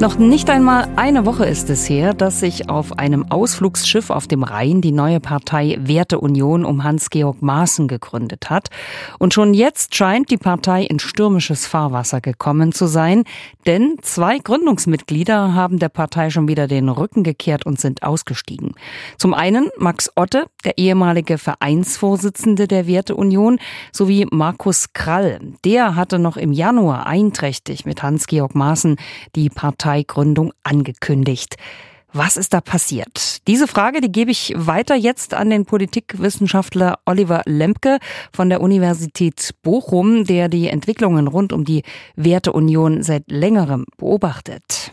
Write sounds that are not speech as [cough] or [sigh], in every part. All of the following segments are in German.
Noch nicht einmal eine Woche ist es her, dass sich auf einem Ausflugsschiff auf dem Rhein die neue Partei Werteunion um Hans-Georg Maaßen gegründet hat. Und schon jetzt scheint die Partei in stürmisches Fahrwasser gekommen zu sein, denn zwei Gründungsmitglieder haben der Partei schon wieder den Rücken gekehrt und sind ausgestiegen. Zum einen Max Otte, der ehemalige Vereinsvorsitzende der Werteunion, sowie Markus Krall. Der hatte noch im Januar einträchtig mit Hans-Georg Maaßen die Partei Parteigründung angekündigt. Was ist da passiert? Diese Frage, die gebe ich weiter jetzt an den Politikwissenschaftler Oliver Lempke von der Universität Bochum, der die Entwicklungen rund um die Werteunion seit längerem beobachtet.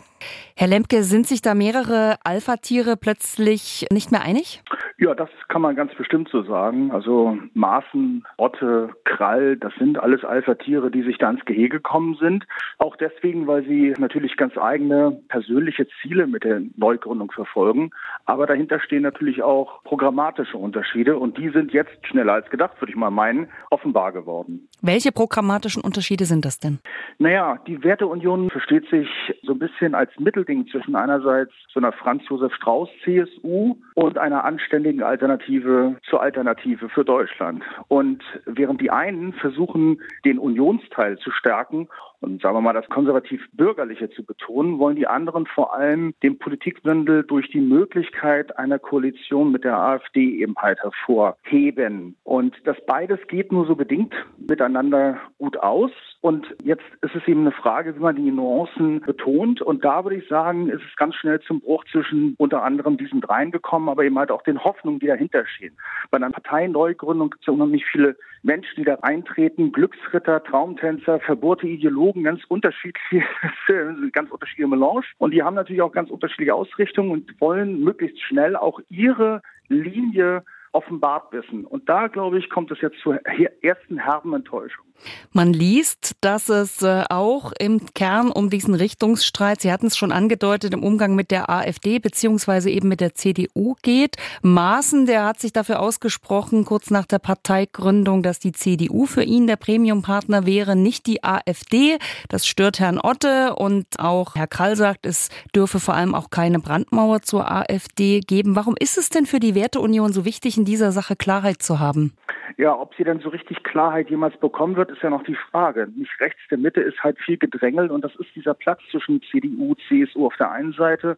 Herr Lemke, sind sich da mehrere Alpha-Tiere plötzlich nicht mehr einig? Ja, das kann man ganz bestimmt so sagen. Also Maßen, Otte, Krall, das sind alles Alpha-Tiere, die sich da ins Gehege gekommen sind. Auch deswegen, weil sie natürlich ganz eigene persönliche Ziele mit der Neugründung verfolgen. Aber dahinter stehen natürlich auch programmatische Unterschiede und die sind jetzt schneller als gedacht, würde ich mal meinen, offenbar geworden. Welche programmatischen Unterschiede sind das denn? Naja, die Werteunion versteht sich so ein bisschen als Mittelding zwischen einerseits so einer Franz Josef Strauß CSU und einer anständigen Alternative zur Alternative für Deutschland. Und während die einen versuchen, den Unionsteil zu stärken und sagen wir mal das konservativ-bürgerliche zu betonen, wollen die anderen vor allem den Politikwandel durch die Möglichkeit einer Koalition mit der AfD eben halt hervorheben. Und das beides geht nur so bedingt miteinander gut aus. Und jetzt ist es eben eine Frage, wie man die Nuancen betont. Und da würde ich sagen, ist es ganz schnell zum Bruch zwischen unter anderem diesen dreien gekommen, aber eben halt auch den Hoffnungen, die dahinter stehen. Bei einer Parteineugründung gibt es ja unheimlich viele Menschen, die da eintreten, Glücksritter, Traumtänzer, verbohrte Ideologen, ganz unterschiedliche, [laughs] ganz unterschiedliche Melange. Und die haben natürlich auch ganz unterschiedliche Ausrichtungen und wollen möglichst schnell auch ihre Linie offenbart wissen. Und da, glaube ich, kommt es jetzt zur ersten herben Enttäuschung. Man liest, dass es äh, auch im Kern um diesen Richtungsstreit, Sie hatten es schon angedeutet, im Umgang mit der AfD beziehungsweise eben mit der CDU geht. Maaßen, der hat sich dafür ausgesprochen, kurz nach der Parteigründung, dass die CDU für ihn der Premiumpartner wäre, nicht die AfD. Das stört Herrn Otte und auch Herr Krall sagt, es dürfe vor allem auch keine Brandmauer zur AfD geben. Warum ist es denn für die Werteunion so wichtig, in dieser Sache Klarheit zu haben? Ja, ob sie denn so richtig Klarheit jemals bekommen wird, ist ja noch die Frage. Nicht rechts der Mitte ist halt viel gedrängelt und das ist dieser Platz zwischen CDU, CSU auf der einen Seite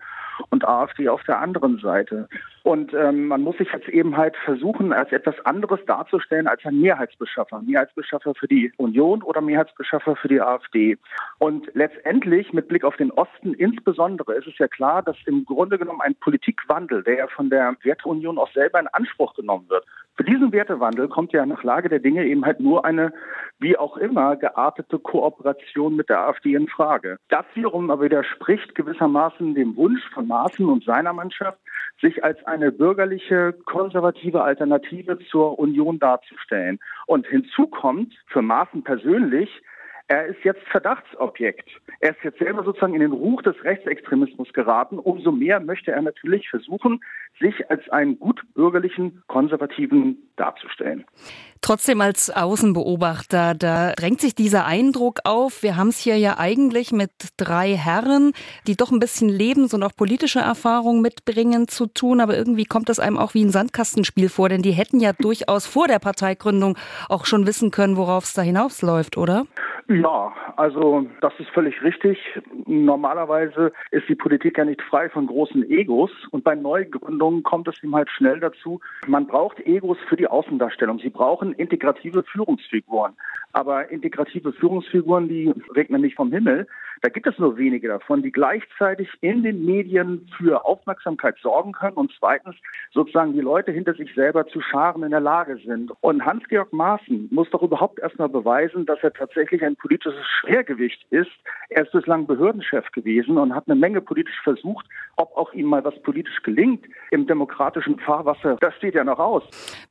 und AfD auf der anderen Seite. Und ähm, man muss sich jetzt eben halt versuchen, als etwas anderes darzustellen als ein Mehrheitsbeschaffer. Mehrheitsbeschaffer für die Union oder Mehrheitsbeschaffer für die AfD. Und letztendlich, mit Blick auf den Osten insbesondere, ist es ja klar, dass im Grunde genommen ein Politikwandel, der ja von der Werteunion auch selber in Anspruch genommen wird, für diesen Wertewandel kommt ja nach Lage der Dinge eben halt nur eine, wie auch immer, geartete Kooperation mit der AfD in Frage. Das wiederum aber widerspricht gewissermaßen dem Wunsch von Maaßen und seiner Mannschaft, sich als eine bürgerliche, konservative Alternative zur Union darzustellen. Und hinzu kommt für Maaßen persönlich, er ist jetzt Verdachtsobjekt. Er ist jetzt selber sozusagen in den Ruch des Rechtsextremismus geraten. Umso mehr möchte er natürlich versuchen, sich als einen gut bürgerlichen Konservativen darzustellen. Trotzdem als Außenbeobachter, da drängt sich dieser Eindruck auf, wir haben es hier ja eigentlich mit drei Herren, die doch ein bisschen Lebens- und auch politische Erfahrung mitbringen zu tun, aber irgendwie kommt das einem auch wie ein Sandkastenspiel vor, denn die hätten ja durchaus vor der Parteigründung auch schon wissen können, worauf es da hinausläuft, oder? Ja, also das ist völlig richtig. Normalerweise ist die Politik ja nicht frei von großen Egos und bei Neugründungen kommt es ihm halt schnell dazu. Man braucht Egos für die Außendarstellung. Sie brauchen integrative Führungsfiguren. Aber integrative Führungsfiguren, die regnen nicht vom Himmel. Da gibt es nur wenige davon, die gleichzeitig in den Medien für Aufmerksamkeit sorgen können und zweitens sozusagen die Leute hinter sich selber zu scharen in der Lage sind. Und Hans-Georg Maaßen muss doch überhaupt erstmal beweisen, dass er tatsächlich ein politisches Schwergewicht ist. Er ist bislang Behördenchef gewesen und hat eine Menge politisch versucht. Ob auch ihm mal was politisch gelingt im demokratischen Fahrwasser, das steht ja noch aus.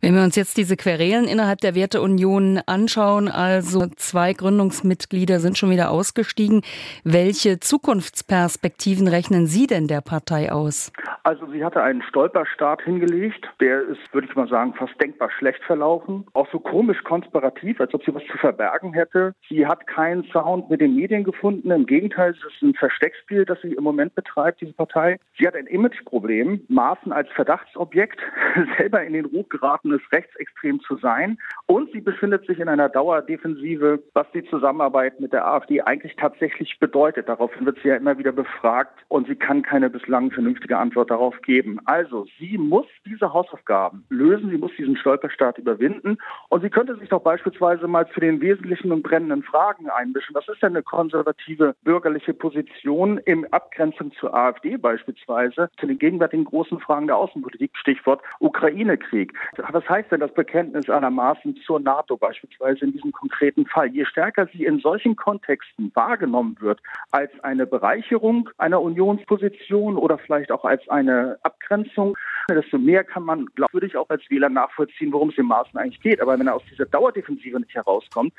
Wenn wir uns jetzt diese Querelen innerhalb der Werteunion anschauen, also zwei Gründungsmitglieder sind schon wieder ausgestiegen. Welche Zukunftsperspektiven rechnen Sie denn der Partei aus? Also sie hatte einen Stolperstart hingelegt. Der ist, würde ich mal sagen, fast denkbar schlecht verlaufen. Auch so komisch konspirativ, als ob sie was zu verbergen hätte. Sie hat keinen Sound mit den Medien gefunden. Im Gegenteil, es ist ein Versteckspiel, das sie im Moment betreibt, diese Partei. Sie hat ein Imageproblem. Maßen als Verdachtsobjekt, [laughs] selber in den Ruf geraten ist, rechtsextrem zu sein. Und sie befindet sich in einer Dauerdefensive, was die Zusammenarbeit mit der AfD eigentlich tatsächlich bedeutet. Daraufhin wird sie ja immer wieder befragt und sie kann keine bislang vernünftige Antwort darauf geben. Also, sie muss diese Hausaufgaben lösen, sie muss diesen Stolperstart überwinden und sie könnte sich doch beispielsweise mal zu den wesentlichen und brennenden Fragen einmischen. Was ist denn eine konservative bürgerliche Position in Abgrenzung zur AfD beispielsweise, zu den gegenwärtigen großen Fragen der Außenpolitik, Stichwort Ukraine-Krieg? Was heißt denn das Bekenntnis aller Maßen zur NATO beispielsweise in diesem konkreten Fall? Je stärker sie in solchen Kontexten wahrgenommen wird als eine Bereicherung einer Unionsposition oder vielleicht auch als ein eine Abgrenzung, desto mehr kann man, glaubwürdig auch als Wähler nachvollziehen, worum es im Maßen eigentlich geht. Aber wenn er aus dieser Dauerdefensive nicht herauskommt,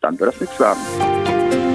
dann wird das nichts sagen.